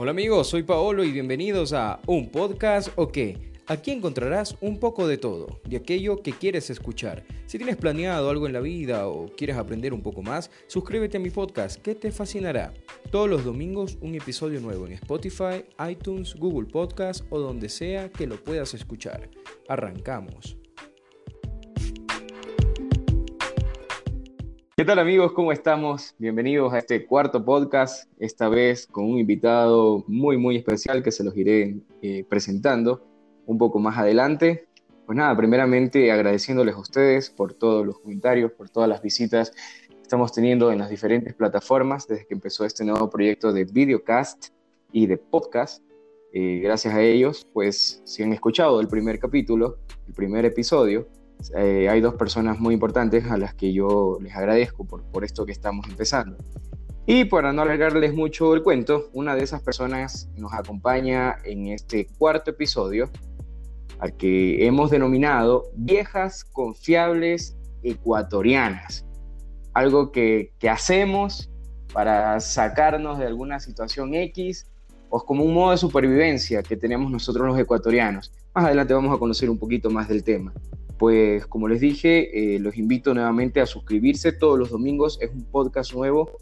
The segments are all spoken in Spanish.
Hola amigos, soy Paolo y bienvenidos a Un Podcast o qué. Aquí encontrarás un poco de todo, de aquello que quieres escuchar. Si tienes planeado algo en la vida o quieres aprender un poco más, suscríbete a mi podcast que te fascinará. Todos los domingos un episodio nuevo en Spotify, iTunes, Google Podcast o donde sea que lo puedas escuchar. Arrancamos. ¿Qué tal amigos? ¿Cómo estamos? Bienvenidos a este cuarto podcast, esta vez con un invitado muy muy especial que se los iré eh, presentando un poco más adelante. Pues nada, primeramente agradeciéndoles a ustedes por todos los comentarios, por todas las visitas que estamos teniendo en las diferentes plataformas desde que empezó este nuevo proyecto de videocast y de podcast. Eh, gracias a ellos, pues si han escuchado el primer capítulo, el primer episodio, eh, hay dos personas muy importantes a las que yo les agradezco por, por esto que estamos empezando. Y para no alargarles mucho el cuento, una de esas personas nos acompaña en este cuarto episodio, al que hemos denominado Viejas Confiables Ecuatorianas. Algo que, que hacemos para sacarnos de alguna situación X o como un modo de supervivencia que tenemos nosotros los ecuatorianos. Más adelante vamos a conocer un poquito más del tema. Pues como les dije, eh, los invito nuevamente a suscribirse todos los domingos. Es un podcast nuevo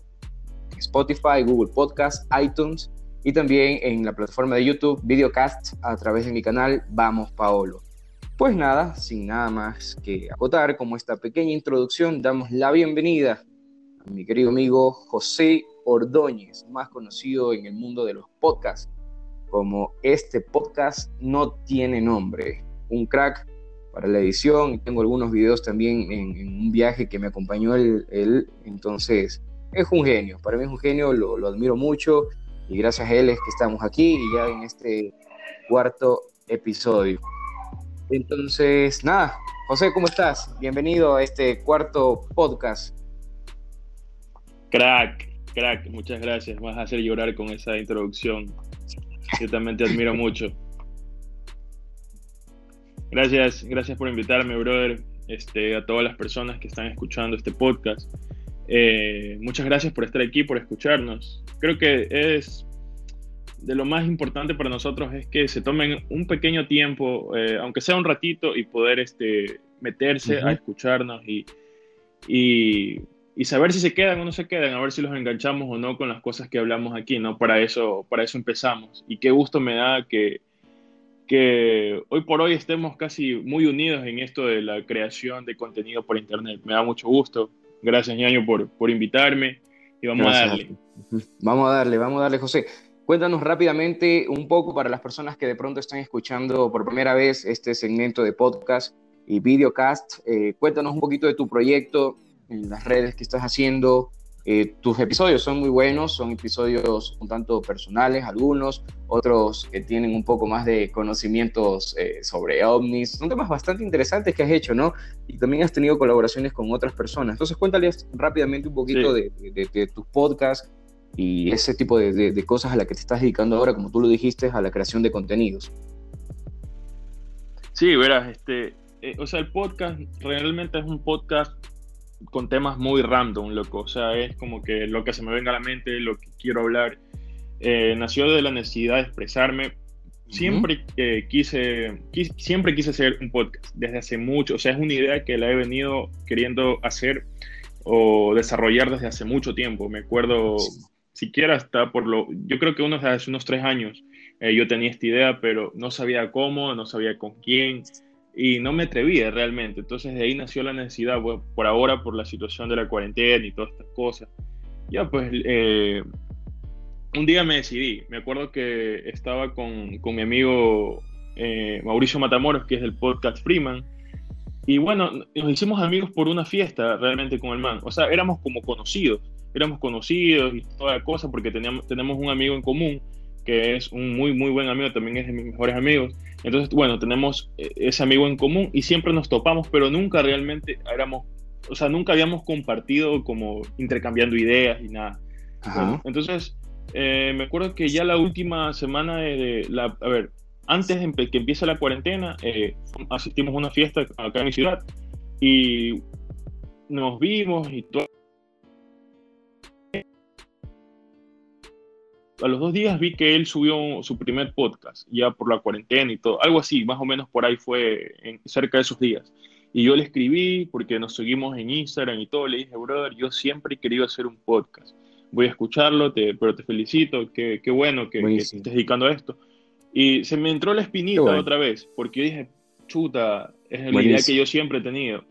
Spotify, Google Podcast, iTunes y también en la plataforma de YouTube, Videocast, a través de mi canal Vamos Paolo. Pues nada, sin nada más que acotar, como esta pequeña introducción, damos la bienvenida a mi querido amigo José Ordóñez, más conocido en el mundo de los podcasts como este podcast no tiene nombre. Un crack para la edición. Tengo algunos videos también en, un viaje que me acompañó él, Entonces, es un genio. Para mí es un genio, lo, admiro mucho. Y gracias a él es que estamos aquí y ya en este cuarto episodio. Entonces, nada, José, ¿cómo estás? Bienvenido a este cuarto podcast. Crack, crack, muchas gracias. Vas a hacer llorar con esa introducción. Yo también te admiro mucho. Gracias, gracias por invitarme, brother, este, a todas las personas que están escuchando este podcast. Eh, muchas gracias por estar aquí, por escucharnos. Creo que es de lo más importante para nosotros es que se tomen un pequeño tiempo, eh, aunque sea un ratito, y poder este, meterse a escucharnos y, y, y, saber si se quedan o no se quedan, a ver si los enganchamos o no con las cosas que hablamos aquí, ¿no? Para eso, para eso empezamos. Y qué gusto me da que, que hoy por hoy estemos casi muy unidos en esto de la creación de contenido por Internet. Me da mucho gusto. Gracias, ñaño, por, por invitarme y vamos a darle. Vamos a darle, vamos a darle, José. Cuéntanos rápidamente un poco para las personas que de pronto están escuchando por primera vez este segmento de podcast y videocast. Eh, cuéntanos un poquito de tu proyecto, las redes que estás haciendo, eh, tus episodios son muy buenos, son episodios un tanto personales, algunos, otros que tienen un poco más de conocimientos eh, sobre ovnis. Son temas bastante interesantes que has hecho, ¿no? Y también has tenido colaboraciones con otras personas. Entonces, cuéntales rápidamente un poquito de, tus podcasts y ese tipo de, cosas a las que te estás dedicando ahora, como tú lo dijiste, a la creación de contenidos. Sí, verás, este, eh, o sea, el podcast realmente es un podcast con temas muy random, loco. O sea, es como que lo que se me venga a la mente, lo que quiero hablar. Eh, nació de la necesidad de expresarme. Siempre quise, siempre quise hacer un podcast desde hace mucho. O sea, es una idea que la he venido queriendo hacer o desarrollar desde hace mucho tiempo. Me acuerdo, siquiera hasta por lo, yo creo que unos hace unos tres años eh, yo tenía esta idea, pero no sabía cómo, no sabía con quién y no me atrevía realmente. Entonces de ahí nació la necesidad, por ahora por la situación de la cuarentena y todas estas cosas. Ya pues eh, un día me decidí, me acuerdo que estaba con, con mi amigo eh, Mauricio Matamoros, que es del podcast Freeman, y bueno, nos hicimos amigos por una fiesta realmente con el man, o sea, éramos como conocidos, éramos conocidos y toda la cosa porque teníamos, tenemos un amigo en común que es un muy, muy buen amigo, también es de mis mejores amigos. Entonces, bueno, tenemos eh, ese amigo en común y siempre nos topamos, pero nunca realmente éramos, o sea, nunca habíamos compartido como intercambiando ideas y nada. entonces, eh, me acuerdo que ya la última semana de, la, a ver, antes de que empiece la cuarentena, eh, asistimos a una fiesta acá en mi ciudad y nos vimos y todo a los dos días vi que él subió su primer podcast, ya por la cuarentena y todo, algo así, más o menos por ahí fue en, cerca de esos días. Y yo le escribí, porque nos seguimos en Instagram y todo, le dije, brother, yo siempre he querido hacer un podcast. Voy a escucharlo, te, pero te felicito, qué, qué bueno que, que, estés dedicando a esto. Y se me entró la espinita otra vez, porque dije, chuta, es la idea que yo siempre he tenido.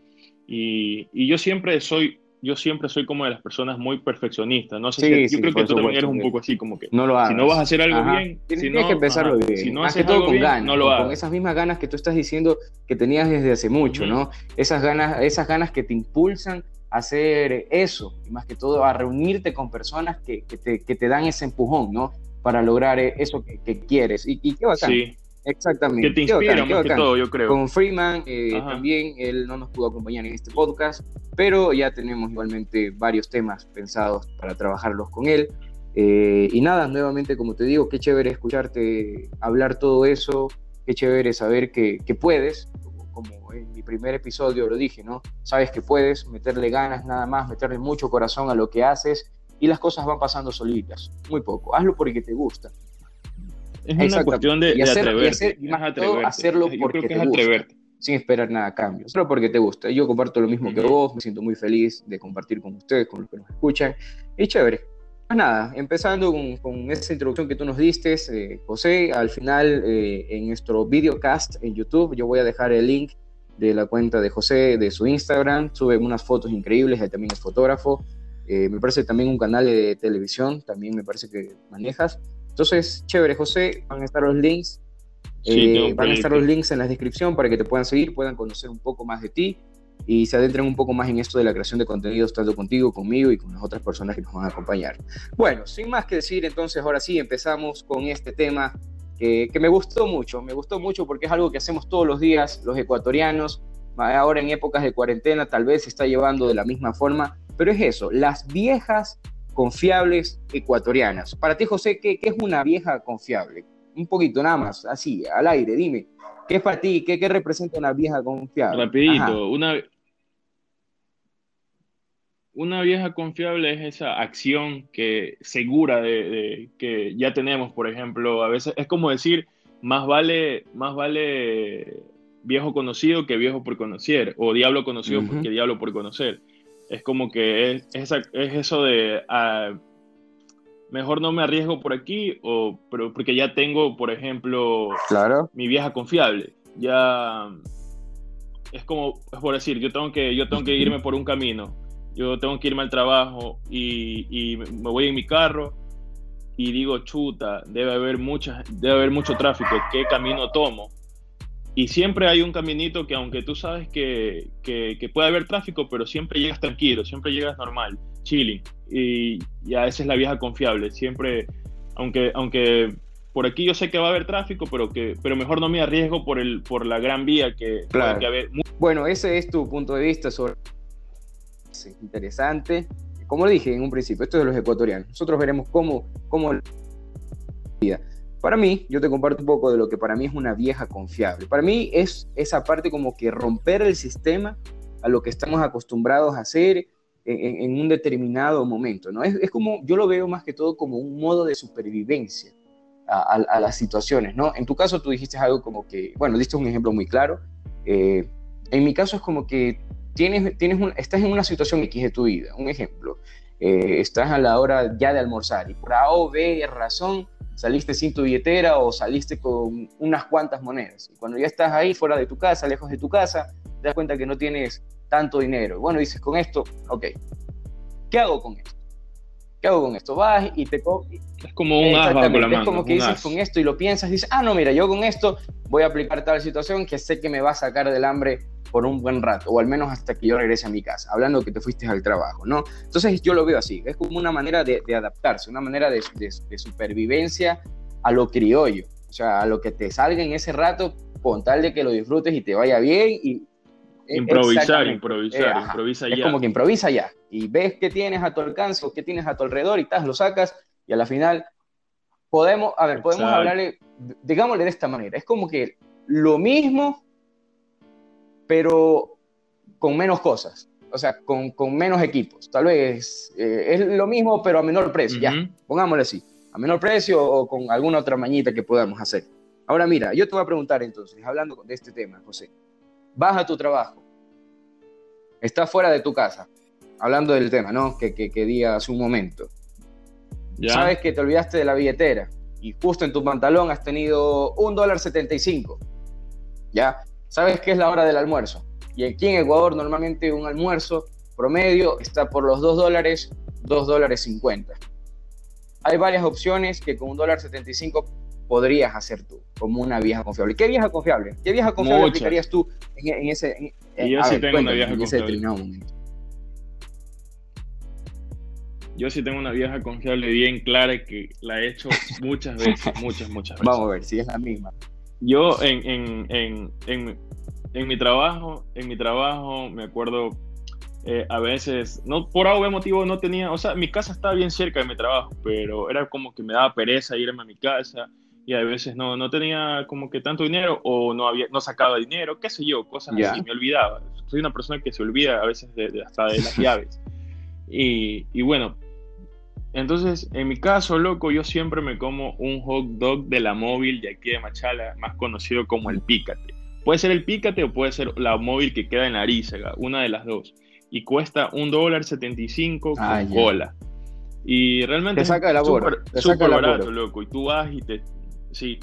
Y, y yo siempre soy yo siempre soy como de las personas muy perfeccionistas. No sé yo creo que tú también eres un poco así, como que no lo si no vas a hacer algo bien, tienes, si no, que empezarlo bien. Si no Más que todo con ganas, no lo hagas. Con esas mismas ganas que tú estás diciendo que tenías desde hace mucho, ¿no? Esas ganas, esas ganas que te impulsan a hacer eso, y más que todo a reunirte con personas que, que, te, que te, dan ese empujón, ¿no? Para lograr eso que, quieres. Y, y qué bacán. Sí. Exactamente. Que te inspira más que todo, yo creo. Con Freeman eh, también, él no nos pudo acompañar en este podcast, pero ya tenemos igualmente varios temas pensados para trabajarlos con él. Eh, y nada, nuevamente, como te digo, qué chévere escucharte hablar todo eso, qué chévere saber que, que puedes, como en mi primer episodio lo dije, ¿no? Sabes que puedes meterle ganas nada más, meterle mucho corazón a lo que haces y las cosas van pasando solitas, muy poco. Hazlo porque te gusta. Es una cuestión de, atreverte. Y más hacerlo porque te gusta, sin esperar nada a cambio. Solo porque te gusta. Yo comparto lo mismo que vos, me siento muy feliz de compartir con ustedes, con los que nos escuchan. Y chévere. Pues nada, empezando con, con esa introducción que tú nos diste, eh, José, al final eh, en nuestro videocast en YouTube, yo voy a dejar el link de la cuenta de José, de su Instagram, sube unas fotos increíbles, él también es fotógrafo, eh, me parece también un canal de televisión, también me parece que manejas. Entonces, chévere, José, van a estar los links. Eh, van a estar los links en la descripción para que te puedan seguir, puedan conocer un poco más de ti y se adentren un poco más en esto de la creación de contenidos, tanto contigo, conmigo y con las otras personas que nos van a acompañar. Bueno, sin más que decir, entonces ahora sí empezamos con este tema que, que me gustó mucho, me gustó mucho porque es algo que hacemos todos los días los ecuatorianos, ahora en épocas de cuarentena tal vez se está llevando de la misma forma, pero es eso, las viejas confiables ecuatorianas. Para ti, José, ¿qué, es una vieja confiable? Un poquito nada más, así, al aire, dime. ¿Qué es para ti? ¿Qué, representa una vieja confiable? Rapidito, una, una vieja confiable es esa acción que segura de, que ya tenemos, por ejemplo, a veces es como decir, más vale, más vale viejo conocido que viejo por conocer, o diablo conocido que diablo por conocer es como que es, es, eso de ah, mejor no me arriesgo por aquí o pero porque ya tengo por ejemplo claro. mi vieja confiable. Ya es como es por decir yo tengo que yo tengo que irme por un camino. Yo tengo que irme al trabajo y, y me voy en mi carro y digo chuta debe haber mucha debe haber mucho tráfico qué camino tomo y siempre hay un caminito que aunque tú sabes que, que, puede haber tráfico, pero siempre llegas tranquilo, siempre llegas normal, chilling. Y, ya esa es la vieja confiable. Siempre, aunque, aunque por aquí yo sé que va a haber tráfico, pero, que, pero mejor no me arriesgo por, el, por la gran vía que, claro. que haber. Bueno, ese es tu punto de vista sobre... Es interesante. Como dije en un principio, esto es de los ecuatorianos. Nosotros veremos cómo... cómo para mí, yo te comparto un poco de lo que para mí es una vieja confiable. Para mí es esa parte como que romper el sistema a lo que estamos acostumbrados a hacer en, un determinado momento, ¿no? Es, como, yo lo veo más que todo como un modo de supervivencia a, las situaciones, ¿no? En tu caso tú dijiste algo como que, bueno, diste un ejemplo muy claro. Eh, en mi caso es como que tienes, tienes estás en una situación X de tu vida, un ejemplo. Eh, estás a la hora ya de almorzar y por A o B razón saliste sin tu billetera o saliste con unas cuantas monedas. Y cuando ya estás ahí, fuera de tu casa, lejos de tu casa, te das cuenta que no tienes tanto dinero. Bueno, dices, con esto, ok, ¿qué hago con esto? ¿Qué hago con esto? Vas y te... Es como un as bajo la mano. Es como que dices con esto y lo piensas, dices, ah, no, mira, yo con esto voy a aplicar tal situación que sé que me va a sacar del hambre por un buen rato, o al menos hasta que yo regrese a mi casa, hablando que te fuiste al trabajo, ¿no? Entonces yo lo veo así, es como una manera de, adaptarse, una manera de, supervivencia a lo criollo, o sea, a lo que te salga en ese rato, con tal de que lo disfrutes y te vaya bien y... E, improvisar, improvisar, eh, improvisa ya. Es como que improvisa ya, y ves qué tienes a tu alcance o qué tienes a tu alrededor y tal, lo sacas y a la final podemos, a ver, podemos hablarle, digámosle de esta manera, es como que lo mismo pero con menos cosas, o sea, con, con menos equipos. Tal vez eh, es lo mismo, pero a menor precio, ya, pongámosle así. a menor precio o con alguna otra mañita que podamos hacer. Ahora mira, yo te voy a preguntar entonces, hablando de este tema, José, vas a tu trabajo, estás fuera de tu casa, hablando del tema, ¿no? Que, que, que di hace un momento. Sabes que te olvidaste de la billetera y justo en tu pantalón has tenido un dólar 75. ¿Ya? Sabes que es la hora del almuerzo. Y aquí en Ecuador normalmente un almuerzo promedio está por los 2 dólares, 2 dólares 50. Hay varias opciones que con un dólar 75 podrías hacer tú, como una vieja confiable. ¿Qué vieja confiable? ¿Qué vieja confiable aplicarías tú en, ese... yo sí tengo una vieja confiable. Yo sí tengo una vieja confiable bien clara que la he hecho muchas veces, muchas, muchas veces. Vamos a ver si es la misma. Yo en, en, en, en, en mi trabajo, en mi trabajo, me acuerdo eh, a veces, no por algún motivo no tenía, o sea, mi casa estaba bien cerca de mi trabajo, pero era como que me daba pereza irme a mi casa y a veces no, no tenía como que tanto dinero o no había no sacaba dinero, qué sé yo, cosas así, me olvidaba. Soy una persona que se olvida a veces de, hasta de las llaves. Y, y, bueno, entonces, en mi caso, loco, yo siempre me como un hot dog de la móvil de aquí de Machala, más conocido como el pícate. Puede ser el pícate o puede ser la móvil que queda en la Arízaga, una de las dos. Y cuesta un dólar setenta y cinco con ah, cola. Y realmente te saca es súper barato, loco. Y tú vas y te... Sí.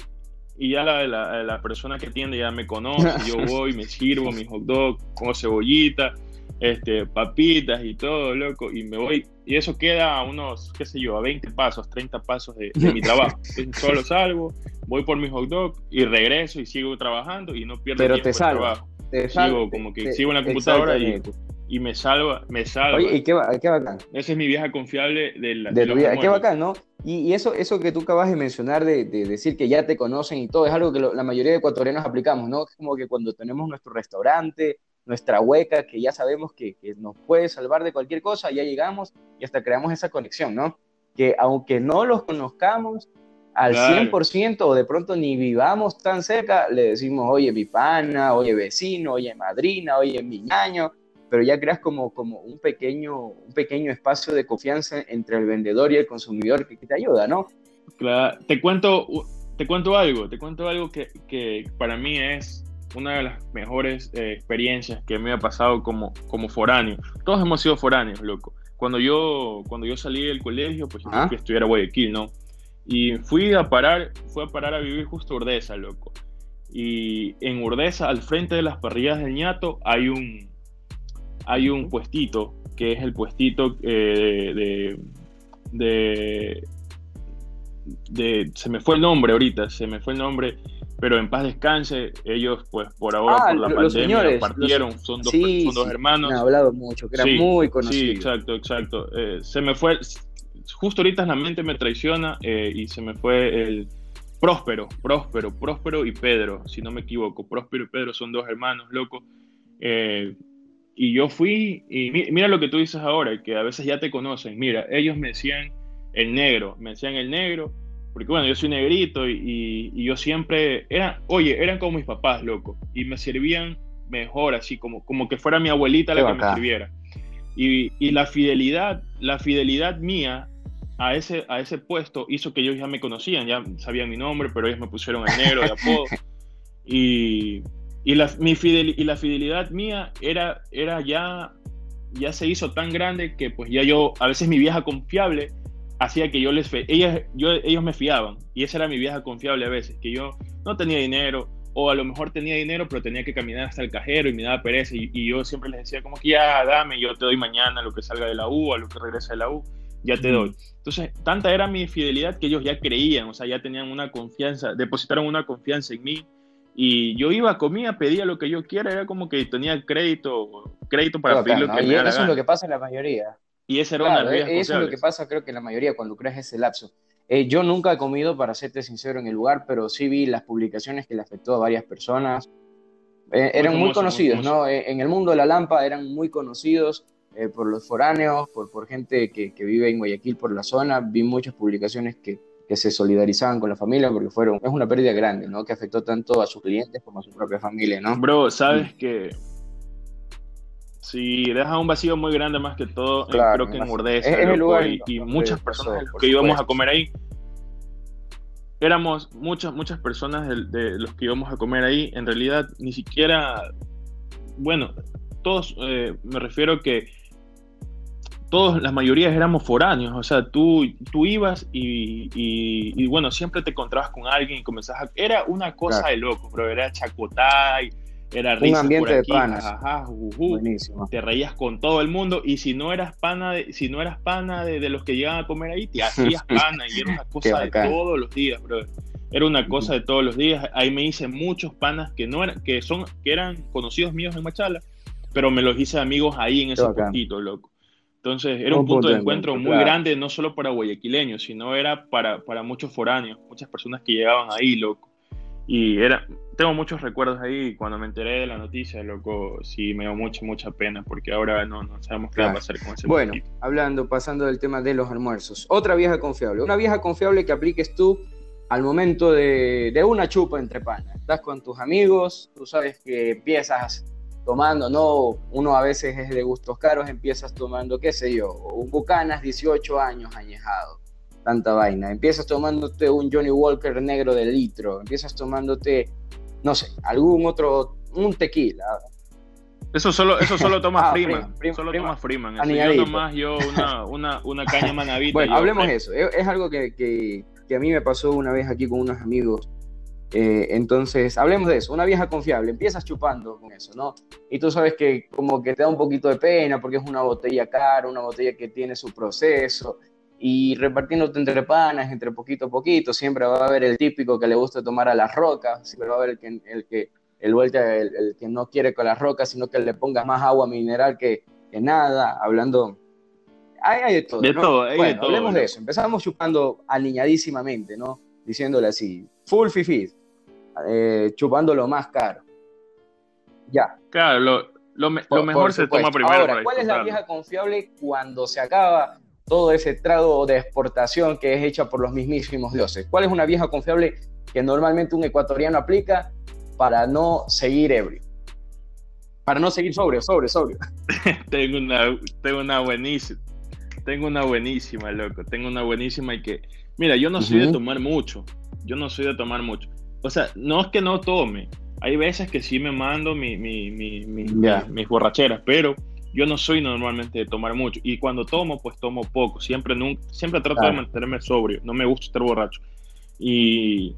Y ya la, la, la persona que atiende ya me conoce, yo voy, me sirvo mi hot dog con cebollita, este, papitas y todo, loco, y me voy, y eso queda a unos, qué sé yo, a 20 pasos, 30 pasos de, mi trabajo. Entonces, solo salgo, voy por mi hot dog y regreso y sigo trabajando y no pierdo Pero tiempo te salva, trabajo. sigo como que sigo en la computadora y, y, me salva, me salva. Oye, y qué, qué bacán. Esa es mi vieja confiable de la de, vida. Qué bacán, ¿no? Y, y, eso, eso que tú acabas de mencionar, de, de, decir que ya te conocen y todo, es algo que la mayoría de ecuatorianos aplicamos, ¿no? Es como que cuando tenemos nuestro restaurante, nuestra hueca, que ya sabemos que, nos puede salvar de cualquier cosa, ya llegamos y hasta creamos esa conexión, ¿no? Que aunque no los conozcamos al 100% o de pronto ni vivamos tan cerca, le decimos, oye, mi pana, oye, vecino, oye, madrina, oye, mi ñaño, pero ya creas como, como un, pequeño, un pequeño espacio de confianza entre el vendedor y el consumidor que, te ayuda, ¿no? Claro, te cuento, te cuento algo, te cuento algo que, que para mí es una de las mejores eh, experiencias que me ha pasado como, como foráneo. Todos hemos sido foráneos, loco. Cuando yo, cuando yo salí del colegio, pues yo fui a estudiar a Guayaquil, ¿no? Y fui a parar, fui a parar a vivir justo Urdesa, loco. Y en Urdesa, al frente de las parrillas del ñato, hay un, hay un puestito, que es el puestito eh, de, de, de, Se me fue el nombre ahorita, se me fue el nombre pero en paz descanse, ellos pues por ahora ah, por la pandemia partieron, son, dos, son dos hermanos. han hablado mucho, que eran muy conocidos. Sí, exacto, exacto. Eh, se me fue, justo ahorita la mente me traiciona eh, y se me fue el Próspero, Próspero, Próspero y Pedro, si no me equivoco. Próspero y Pedro son dos hermanos, loco. Eh, y yo fui, y mira lo que tú dices ahora, que a veces ya te conocen. Mira, ellos me decían el negro, me decían el negro, porque bueno, yo soy negrito y, yo siempre, era, oye, eran como mis papás, loco, y me servían mejor, así como, como que fuera mi abuelita la que me sirviera. Y, y, la fidelidad, la fidelidad mía a ese, a ese puesto hizo que ellos ya me conocían, ya sabían mi nombre, pero ellos me pusieron el negro de apodo. y, y, la, mi fidel, y la fidelidad mía era, era ya, ya se hizo tan grande que pues ya yo, a veces mi vieja confiable, hacía que yo les ellas, yo, ellos me fiaban y esa era mi vieja confiable a veces, que yo no tenía dinero o a lo mejor tenía dinero pero tenía que caminar hasta el cajero y me daba pereza y, yo siempre les decía como que ya dame, yo te doy mañana lo que salga de la U, a lo que regresa de la U, ya te doy. Entonces, tanta era mi fidelidad que ellos ya creían, o sea, ya tenían una confianza, depositaron una confianza en mí y yo iba, comía, pedía lo que yo quiera, era como que tenía crédito, crédito para pedir lo que me Eso es lo que pasa en la mayoría. Y esa era una e-, Eso es lo que pasa, creo que la mayoría cuando creas ese lapso. Eh, yo nunca he comido, para serte sincero, en el lugar, pero sí vi las publicaciones que le afectó a varias personas. Eh, eran muy, conocidos, ¿no? Eh, en el mundo de la lampa eran muy conocidos por los foráneos, por, por gente que, que, vive en Guayaquil, por la zona. Vi muchas publicaciones que, que, se solidarizaban con la familia porque fueron, es una pérdida grande, ¿no? Que afectó tanto a sus clientes como a su propia familia, ¿no? Bro, sabes que Sí, deja un vacío muy grande más que todo, eh, creo que en Urdesa, y, muchas personas que íbamos a comer ahí, éramos muchas, muchas personas de, los que íbamos a comer ahí. En realidad, ni siquiera, bueno, todos, eh, me refiero que todos, las mayorías éramos foráneos, o sea, tú, tú ibas y, bueno, siempre te encontrabas con alguien y comenzabas a... Era una cosa de loco, pero era chacotay, era risa Un ambiente por de panas. Ajá, Buenísimo. Te reías con todo el mundo y si no eras pana de, si no eras pana de, los que llegaban a comer ahí, te hacías pana y era una cosa de todos los días, bro. Era una cosa de todos los días. Ahí me hice muchos panas que no eran, que son, que eran conocidos míos en Machala, pero me los hice amigos ahí en ese poquito, loco. Entonces era un, punto, de encuentro, muy grande, no solo para guayaquileños, sino era para, para muchos foráneos, muchas personas que llegaban ahí, loco. Y era, tengo muchos recuerdos ahí. Cuando me enteré de la noticia, loco, sí me dio mucha, mucha pena porque ahora no, no sabemos qué va a pasar con ese Bueno, hablando, pasando del tema de los almuerzos. Otra vieja confiable. Una vieja confiable que apliques tú al momento de, de una chupa entre panas. Estás con tus amigos, tú sabes que empiezas tomando, no, uno a veces es de gustos caros, empiezas tomando, qué sé yo, un Bucanas 18 años añejado tanta vaina. Empiezas tomándote un Johnny Walker negro de litro, empiezas tomándote, no sé, algún otro, un tequila. Eso solo, eso solo toma ah, Freeman. solo toma Freeman. yo nomás yo una, una, una caña manavita. bueno, hablemos de eso. Es, algo que, que, que, a mí me pasó una vez aquí con unos amigos. Eh, entonces, hablemos de eso. Una vieja confiable. Empiezas chupando con eso, ¿no? Y tú sabes que como que te da un poquito de pena porque es una botella cara, una botella que tiene su proceso y repartiéndote entre panas, entre poquito a poquito, siempre va a haber el típico que le gusta tomar a las rocas, siempre va a haber el que, el que, el, vuelta, el, que no quiere con las rocas, sino que le pongas más agua mineral que, que nada, hablando... Hay, de todo. De todo, bueno, hablemos de eso. Empezamos chupando aliñadísimamente, ¿no? Diciéndole así, full fifi, eh, chupando lo más caro. Ya. Claro, lo, lo, mejor se toma primero. Ahora, ¿cuál es la vieja confiable cuando se acaba todo ese trago de exportación que es hecha por los mismísimos dioses. ¿Cuál es una vieja confiable que normalmente un ecuatoriano aplica para no seguir ebrio? Para no seguir sobrio, sobrio, sobrio. tengo, una, tengo una buenísima. Tengo una buenísima, loco. Tengo una buenísima y que. Mira, yo no soy de tomar mucho. Yo no soy de tomar mucho. O sea, no es que no tome. Hay veces que sí me mando mi, mi, mi, mis borracheras, pero yo no soy normalmente de tomar mucho y cuando tomo, pues tomo poco. Siempre, nunca, siempre trato de mantenerme sobrio. No me gusta estar borracho. Y,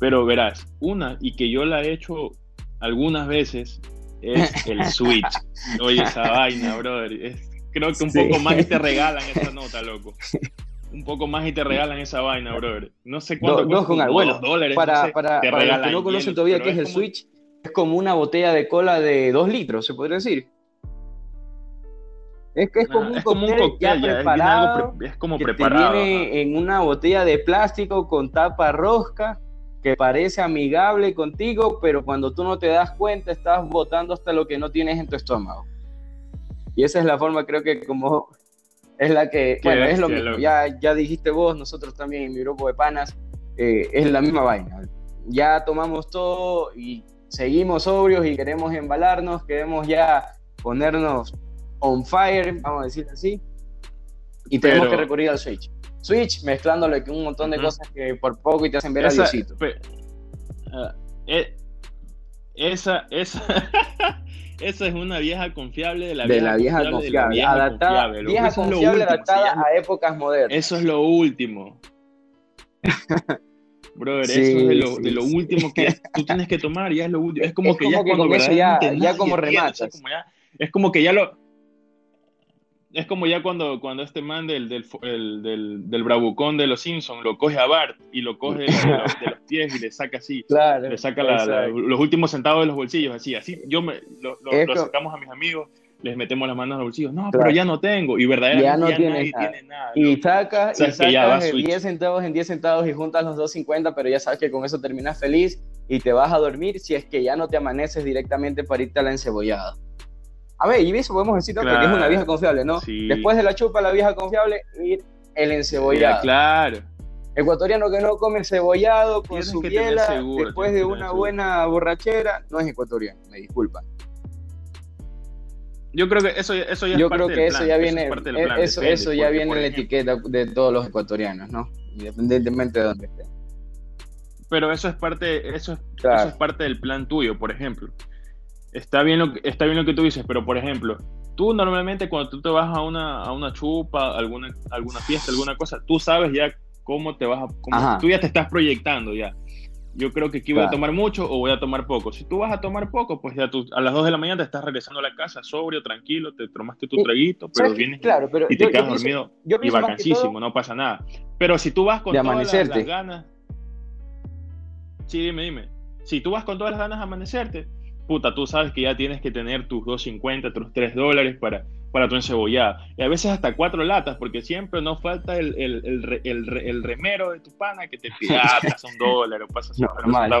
pero verás, una y que yo la he hecho algunas veces es el switch. Oye, esa vaina, brother. creo que un poco más y te regalan esa nota, loco. Un poco más y te regalan esa vaina, brother. No sé cuánto. dos con Bueno, dólares. Para, para, para los que no conocen todavía qué es, el switch, es como una botella de cola de dos litros, se podría decir. Es que es como, un, cóctel ya preparado. Es, como que preparado. viene en una botella de plástico con tapa rosca que parece amigable contigo, pero cuando tú no te das cuenta estás botando hasta lo que no tienes en tu estómago. Y esa es la forma, creo que como es la que, bueno, es lo mismo. Ya, ya dijiste vos, nosotros también en mi grupo de panas, eh, es la misma vaina. Ya tomamos todo y seguimos sobrios y queremos embalarnos, queremos ya ponernos on fire, vamos a decir así, y tenemos que recurrir al Switch. Switch mezclándole con un montón de cosas que por poco y te hacen ver a Diosito. Ah, eh, esa, esa, esa es una vieja confiable de la vieja, confiable, adaptada, vieja confiable adaptada a épocas modernas. Eso es lo último. Brother, eso es de lo, de lo, último que tú tienes que tomar, ya es lo último. Es como que ya cuando ya, ya como rematas. es como que ya lo, es como ya cuando, cuando este man del, del, del, del bravucón de los Simpsons lo coge a Bart y lo coge de, los, pies y le saca así. le saca los últimos centavos de los bolsillos, así. Así yo me, lo, lo, sacamos a mis amigos, les metemos las manos en los bolsillos. No, pero ya no tengo. Y verdaderamente ya no tiene nada. Y sacas, y sacas 10 centavos en 10 centavos y juntas los 2.50, pero ya sabes que con eso terminas feliz y te vas a dormir si es que ya no te amaneces directamente para irte a la encebollada. A ver, y eso podemos decir, ¿no? Porque es una vieja confiable, ¿no? Después de la chupa, la vieja confiable, ir el encebollado. claro. Ecuatoriano que no come cebollado con su biela después de una buena borrachera, no es ecuatoriano, me disculpan. Yo creo que eso, eso ya Yo creo que eso ya viene, eso, eso, ya viene en la etiqueta de todos los ecuatorianos, ¿no? Independientemente de dónde estén. pero eso es parte, eso es, eso es parte del plan tuyo, por ejemplo. Está bien, lo que, está bien lo que tú dices, pero por ejemplo, tú normalmente cuando tú te vas a una, a una chupa, alguna, alguna fiesta, alguna cosa, tú sabes ya cómo te vas a... tú ya te estás proyectando ya. Yo creo que aquí voy a tomar mucho o voy a tomar poco. Si tú vas a tomar poco, pues ya tú a las 2 de la mañana te estás regresando a la casa sobrio, tranquilo, te tomaste tu traguito, pero vienes y te quedas dormido y vacancísimo, no pasa nada. Pero si tú vas con todas las, ganas... Sí, dime, dime. Si tú vas con todas las ganas a amanecerte, puta, tú sabes que ya tienes que tener tus 2.50, tus 3 dólares para, para tu encebollada. Y a veces hasta cuatro latas, porque siempre no falta el, el, el, el remero de tu pana que te pide, ah, un dólar, o pasas no,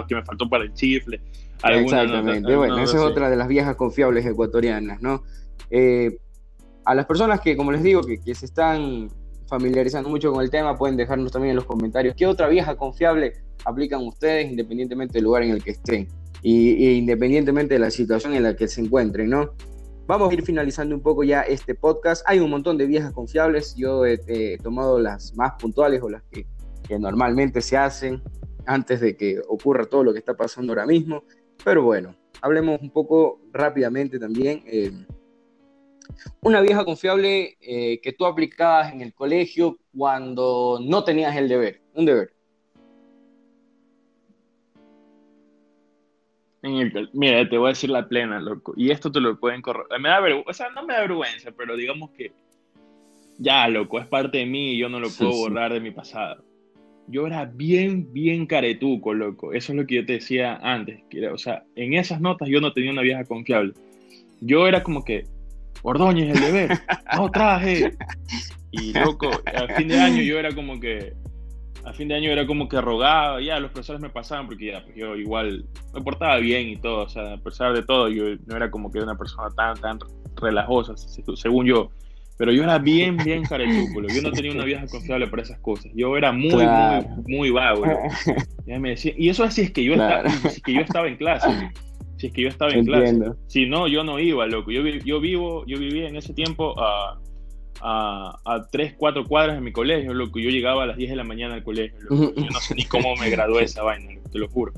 que me faltó para el chifle. Exactamente. bueno, esa es otra de las viejas confiables ecuatorianas, ¿no? Eh, a las personas que, como les digo, que, que se están familiarizando mucho con el tema, pueden dejarnos también en los comentarios qué otra vieja confiable aplican ustedes independientemente del lugar en el que estén y, independientemente de la situación en la que se encuentren, ¿no? Vamos a ir finalizando un poco ya este podcast. Hay un montón de viejas confiables. Yo he, tomado las más puntuales o las que, normalmente se hacen antes de que ocurra todo lo que está pasando ahora mismo. Pero bueno, hablemos un poco rápidamente también. Eh, una vieja confiable eh, que tú aplicabas en el colegio cuando no tenías el deber, un deber. Mira, te voy a decir la plena, loco. Y esto te lo pueden correr. Me da vergüenza, o sea, no me da vergüenza, pero digamos que ya, loco, es parte de mí y yo no lo puedo borrar de mi pasado. Yo era bien, bien caretuco, loco. Eso es lo que yo te decía antes. o sea, en esas notas yo no tenía una vieja confiable. Yo era como que, Ordóñez, el deber, no traje. Y loco, al fin de año yo era como que, a fin de año era como que rogaba, ya los profesores me pasaban porque ya, pues yo igual me portaba bien y todo, o sea, a pesar de todo, yo no era como que una persona tan, tan relajosa, según yo, pero yo era bien, bien caretúculo, yo no tenía una vieja confiable para esas cosas, yo era muy, muy, muy vago, y eso así es que yo, estaba, es que yo estaba en clase, si es que yo estaba en clase, si no, yo no iba, loco, yo, yo vivo, yo vivía en ese tiempo a a, a tres, cuatro cuadras de mi colegio, loco. Yo llegaba a las 10 de la mañana al colegio, Yo no sé ni cómo me gradué esa vaina, te lo juro.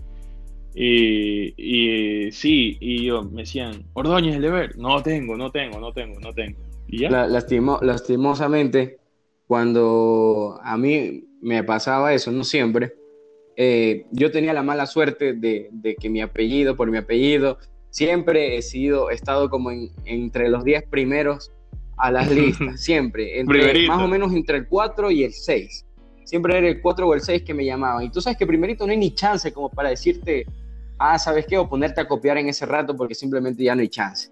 Y, y sí, y yo, me decían, Ordóñez, el deber. No tengo, no tengo, no tengo, no tengo. ¿Y ya? lastimosamente, cuando a mí me pasaba eso, no siempre, eh, yo tenía la mala suerte de, de, que mi apellido, por mi apellido, siempre he sido, he estado como en, entre los 10 primeros a las listas, siempre, entre, más o menos entre el 4 y el 6. Siempre era el 4 o el 6 que me llamaban. Y tú sabes que primerito no hay ni chance como para decirte, ah, ¿sabes qué? O ponerte a copiar en ese rato porque simplemente ya no hay chance.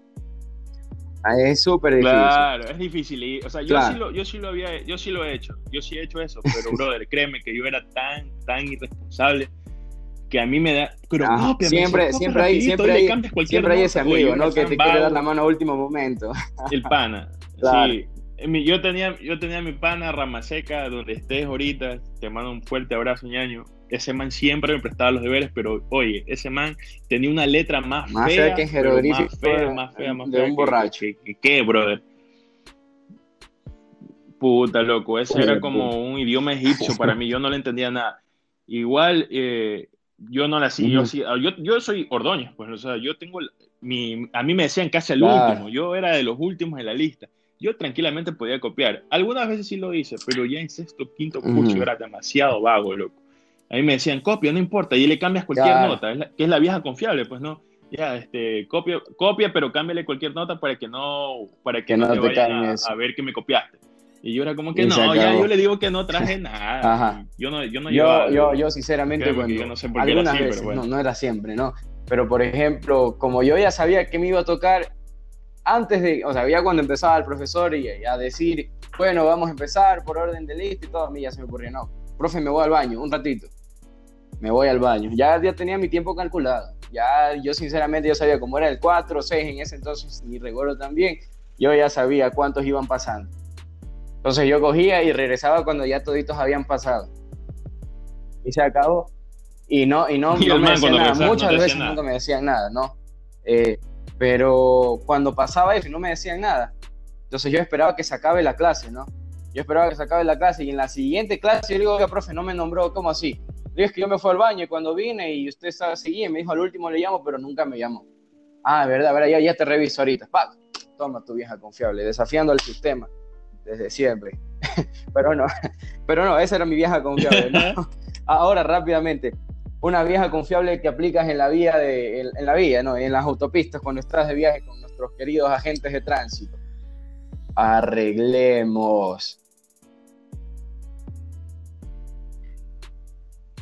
Ah, es súper difícil. Claro, es difícil. o sea, yo, sí lo, yo, sí lo había, yo sí lo he hecho. Yo sí he hecho eso. Pero, brother, créeme que yo era tan, tan irresponsable que a mí me da. Pero siempre, siempre hay, siempre hay, siempre hay ese amigo, ¿no? Que te quiere dar la mano a último momento. El pana. Sí. Yo tenía, yo tenía mi pana Ramaseca, donde estés ahorita, te mando un fuerte abrazo, ñaño. Ese man siempre me prestaba los deberes, pero oye, ese man tenía una letra más, fea, que más fea, más fea, más de un borracho. ¿Qué, brother? Puta, loco, ese era como un idioma egipcio para mí, yo no le entendía nada. Igual, eh, yo no la hacía, yo, yo, soy Ordóñez, pues, o sea, yo tengo, mi, a mí me decían casi el último, yo era de los últimos en la lista yo tranquilamente podía copiar. Algunas veces sí lo hice, pero ya en sexto, quinto curso era demasiado vago, loco. A mí me decían, copia, no importa, y le cambias cualquier nota, que es la vieja confiable, pues no. Ya, este, copia, copia, pero cámbiale cualquier nota para que no, para que, no, te, vayan a, ver que me copiaste. Y yo era como que no, ya yo le digo que no traje nada. Ajá. Yo no, yo no yo, yo, yo, sinceramente, cuando, no sé por qué algunas veces, no, no era siempre, ¿no? Pero por ejemplo, como yo ya sabía que me iba a tocar, antes de, o sea, ya cuando empezaba el profesor y, a decir, bueno, vamos a empezar por orden de lista y todo, a mí ya se me ocurría, no, profe, me voy al baño, un ratito, me voy al baño. Ya, ya tenía mi tiempo calculado, ya yo sinceramente yo sabía cómo era el 4 o 6 en ese entonces, y recuerdo también, yo ya sabía cuántos iban pasando. Entonces yo cogía y regresaba cuando ya toditos habían pasado. Y se acabó. Y no, y no, me decían nada. Muchas veces nunca me decían nada, ¿no? Eh, pero cuando pasaba eso no me decían nada, entonces yo esperaba que se acabe la clase, ¿no? Yo esperaba que se acabe la clase y en la siguiente clase yo digo, oiga, profe, no me nombró, ¿cómo así? es que yo me fui al baño y cuando vine y usted estaba seguía, me dijo al último le llamo, pero nunca me llamó. Ah, verdad, verdad, ya, ya te reviso ahorita. ¡Pac! Toma tu vieja confiable, desafiando al sistema desde siempre. pero no, pero no, esa era mi vieja confiable. Ahora, rápidamente, una vieja confiable que aplicas en la vía de, en, la vía, ¿no? En las autopistas cuando estás de viaje con nuestros queridos agentes de tránsito. Arreglemos.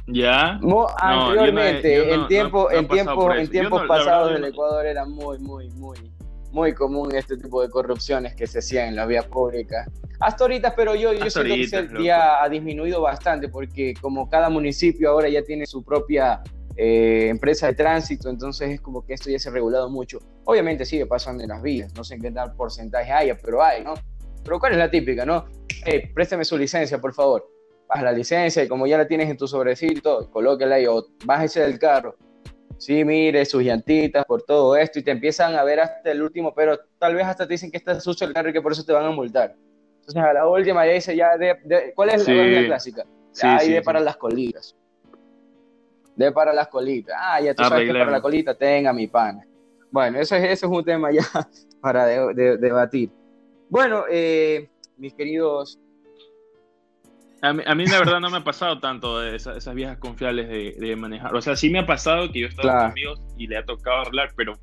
Ya. anteriormente, en tiempo, en tiempo, en tiempos pasados del Ecuador era muy, muy, muy, muy común este tipo de corrupciones que se hacían en la vía pública. Hasta ahorita, pero yo, yo siento que ese día ha disminuido bastante porque como cada municipio ahora ya tiene su propia eh, empresa de tránsito, entonces es como que esto ya se ha regulado mucho. Obviamente sigue pasando en las vías, no sé en qué tal porcentaje haya, pero hay, ¿no? Pero ¿cuál es la típica, no? Eh, préstame su licencia, por favor. Baja la licencia y como ya la tienes en tu sobrecito, colóquela ahí o bájese del carro sí, mire, sus llantitas, por todo esto, y te empiezan a ver hasta el último, pero tal vez hasta te dicen que está sucio el carro y que por eso te van a multar. Entonces a la última ya dice ya, de, ¿cuál es la clásica? Sí, Ahí de para las colitas. De para las colitas. Ah, ya tú sabes que para la colita tenga mi pana. Bueno, eso es, eso es un tema ya para debatir. Bueno, eh, mis queridos a mí, a mí, la verdad no me ha pasado tanto de esas, viejas confiables de, manejar. O sea, sí me ha pasado que yo he estado con amigos y le ha tocado hablar, pero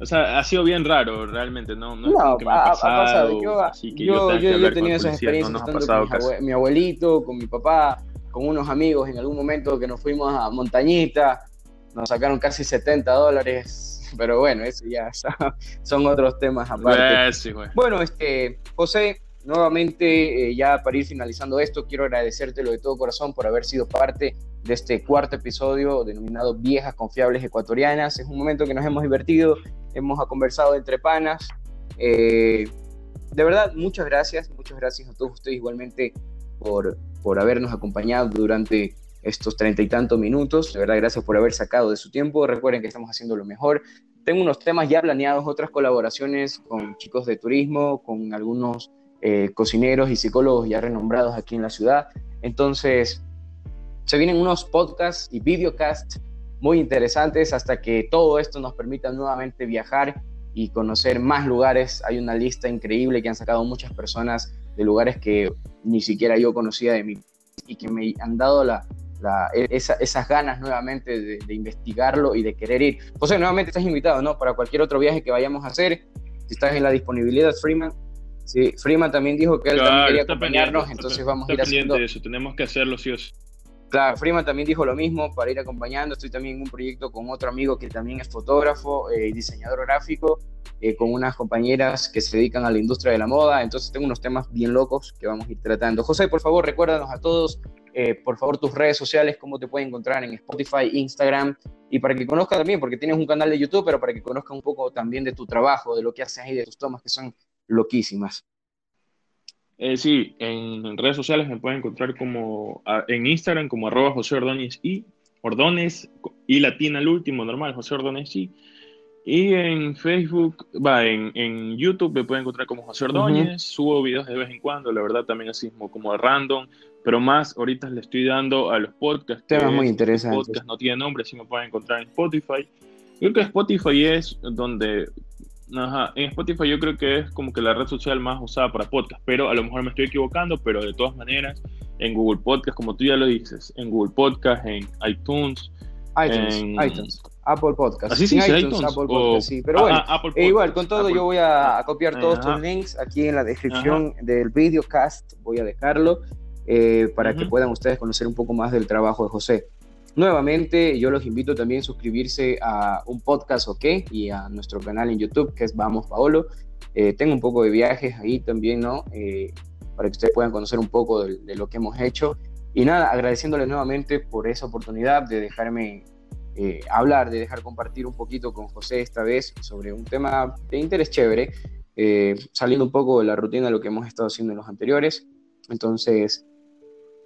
o sea, ha sido bien raro realmente, ¿no? No, no que me ha, pasado. Yo, yo, yo, he tenido esas experiencias tanto con mi, abuelito, con mi papá, con unos amigos en algún momento que nos fuimos a Montañita, nos sacaron casi 70 dólares, pero bueno, eso ya son otros temas aparte. sí, bueno, este, José, Nuevamente, eh, ya para ir finalizando esto, quiero agradecértelo de todo corazón por haber sido parte de este cuarto episodio denominado Viejas Confiables Ecuatorianas. Es un momento que nos hemos divertido, hemos conversado entre panas. Eh, de verdad, muchas gracias, muchas gracias a todos ustedes igualmente por, por habernos acompañado durante estos treinta y tantos minutos. De verdad, gracias por haber sacado de su tiempo. Recuerden que estamos haciendo lo mejor. Tengo unos temas ya planeados, otras colaboraciones con chicos de turismo, con algunos eh, cocineros y psicólogos ya renombrados aquí en la ciudad. Entonces, se vienen unos podcasts y videocasts muy interesantes hasta que todo esto nos permita nuevamente viajar y conocer más lugares. Hay una lista increíble que han sacado muchas personas de lugares que ni siquiera yo conocía de mí y que me han dado la, esas ganas nuevamente de, investigarlo y de querer ir. José, nuevamente estás invitado, ¿no? Para cualquier otro viaje que vayamos a hacer, si estás en la disponibilidad, Freeman, Sí, Freeman también dijo que él también quería acompañarnos, entonces vamos a ir haciendo... eso, tenemos que hacerlo sí o sí. Claro, Freeman también dijo lo mismo para ir acompañando. Estoy también en un proyecto con otro amigo que también es fotógrafo eh, y diseñador gráfico, eh, con unas compañeras que se dedican a la industria de la moda. Entonces tengo unos temas bien locos que vamos a ir tratando. José, por favor, recuérdanos a todos, eh, por favor, tus redes sociales, cómo te pueden encontrar en Spotify, Instagram, y para que conozcan también, porque tienes un canal de YouTube, pero para que conozcan un poco también de tu trabajo, de lo que haces ahí, de tus tomas, que son loquísimas. Eh, sí, en, redes sociales me pueden encontrar como en Instagram como arroba José Ordóñez y Ordóñez y latina al último, normal, José Ordóñez y. Y en Facebook, va, en, YouTube me pueden encontrar como José Ordóñez, subo videos de vez en cuando, la verdad también así como, como random, pero más ahorita le estoy dando a los podcasts. Temas muy interesantes. No tienen nombre, sí me pueden encontrar en Spotify. Creo que Spotify es donde Ajá, en Spotify yo creo que es como que la red social más usada para podcast, pero a lo mejor me estoy equivocando, pero de todas maneras, en Google Podcast, como tú ya lo dices, en Google Podcast, en iTunes, iTunes, en... iTunes. Apple Podcast. Así sí, iTunes, Apple Podcast, sí. Pero bueno, e igual, con todo yo voy a, copiar todos tus links aquí en la descripción del videocast, voy a dejarlo eh, para que puedan ustedes conocer un poco más del trabajo de José. Nuevamente, yo los invito también a suscribirse a un podcast OK y a nuestro canal en YouTube que es Vamos Paolo. Eh, tengo un poco de viajes ahí también, ¿no? Eh, para que ustedes puedan conocer un poco de, lo que hemos hecho. Y nada, agradeciéndoles nuevamente por esa oportunidad de dejarme eh, hablar, de dejar compartir un poquito con José esta vez sobre un tema de interés chévere, saliendo un poco de la rutina de lo que hemos estado haciendo en los anteriores. Entonces,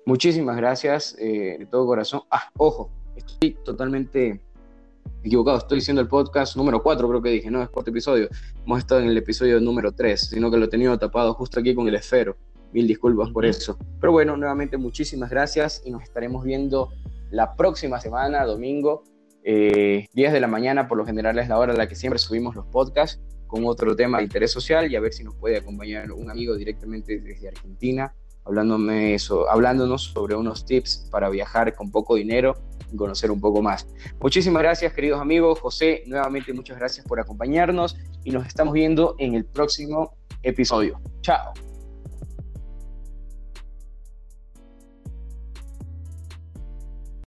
Muchísimas gracias eh, de todo corazón. Ah, ojo, estoy totalmente equivocado. Estoy diciendo el podcast número 4, creo que dije, no es cuarto episodio. Hemos estado en el episodio número 3, sino que lo he tenido tapado justo aquí con el esfero. Mil disculpas por eso. Pero bueno, nuevamente muchísimas gracias y nos estaremos viendo la próxima semana, domingo, 10 eh, de la mañana, por lo general es la hora en la que siempre subimos los podcasts con otro tema de interés social y a ver si nos puede acompañar un amigo directamente desde Argentina, hablándome eso, hablándonos sobre unos tips para viajar con poco dinero y conocer un poco más. Muchísimas gracias, queridos amigos. José, nuevamente muchas gracias por acompañarnos y nos estamos viendo en el próximo episodio. Chao.